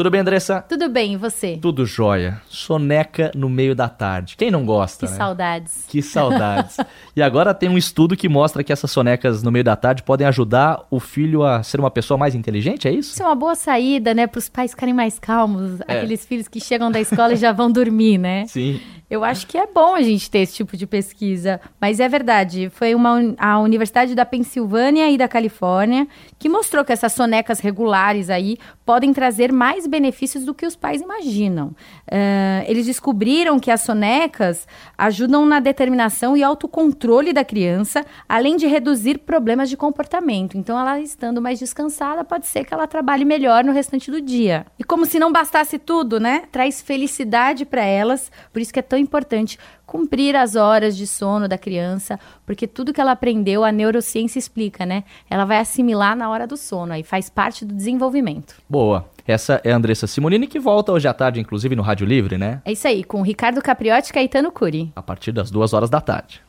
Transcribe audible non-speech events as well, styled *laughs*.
Tudo bem, Andressa? Tudo bem, e você? Tudo jóia. Soneca no meio da tarde. Quem não gosta, Que né? saudades. Que saudades. *laughs* e agora tem um estudo que mostra que essas sonecas no meio da tarde podem ajudar o filho a ser uma pessoa mais inteligente, é isso? Isso é uma boa saída, né, para os pais ficarem mais calmos, É. aqueles filhos que chegam da escola e já vão dormir, né? Sim. Eu acho que é bom a gente ter esse tipo de pesquisa, mas é verdade. Foi uma, a Universidade da Pensilvânia e da Califórnia que mostrou que essas sonecas regulares aí podem trazer mais benefícios do que os pais imaginam. Eh, eles descobriram que as sonecas ajudam na determinação e autocontrole da criança, além de reduzir problemas de comportamento. Então, ela estando mais descansada, pode ser que ela trabalhe melhor no restante do dia. E como se não bastasse tudo, né? Traz felicidade para elas. Por isso que é tão importante cumprir as horas de sono da criança, porque tudo que ela aprendeu, a neurociência explica, né? Ela vai assimilar na hora do sono, aí faz parte do desenvolvimento. Boa. Essa é a Andressa Simonini, que volta hoje à tarde, inclusive, no Rádio Livre, né? É isso aí, com Ricardo Capriotti e Caetano Curi. A partir das duas horas da tarde.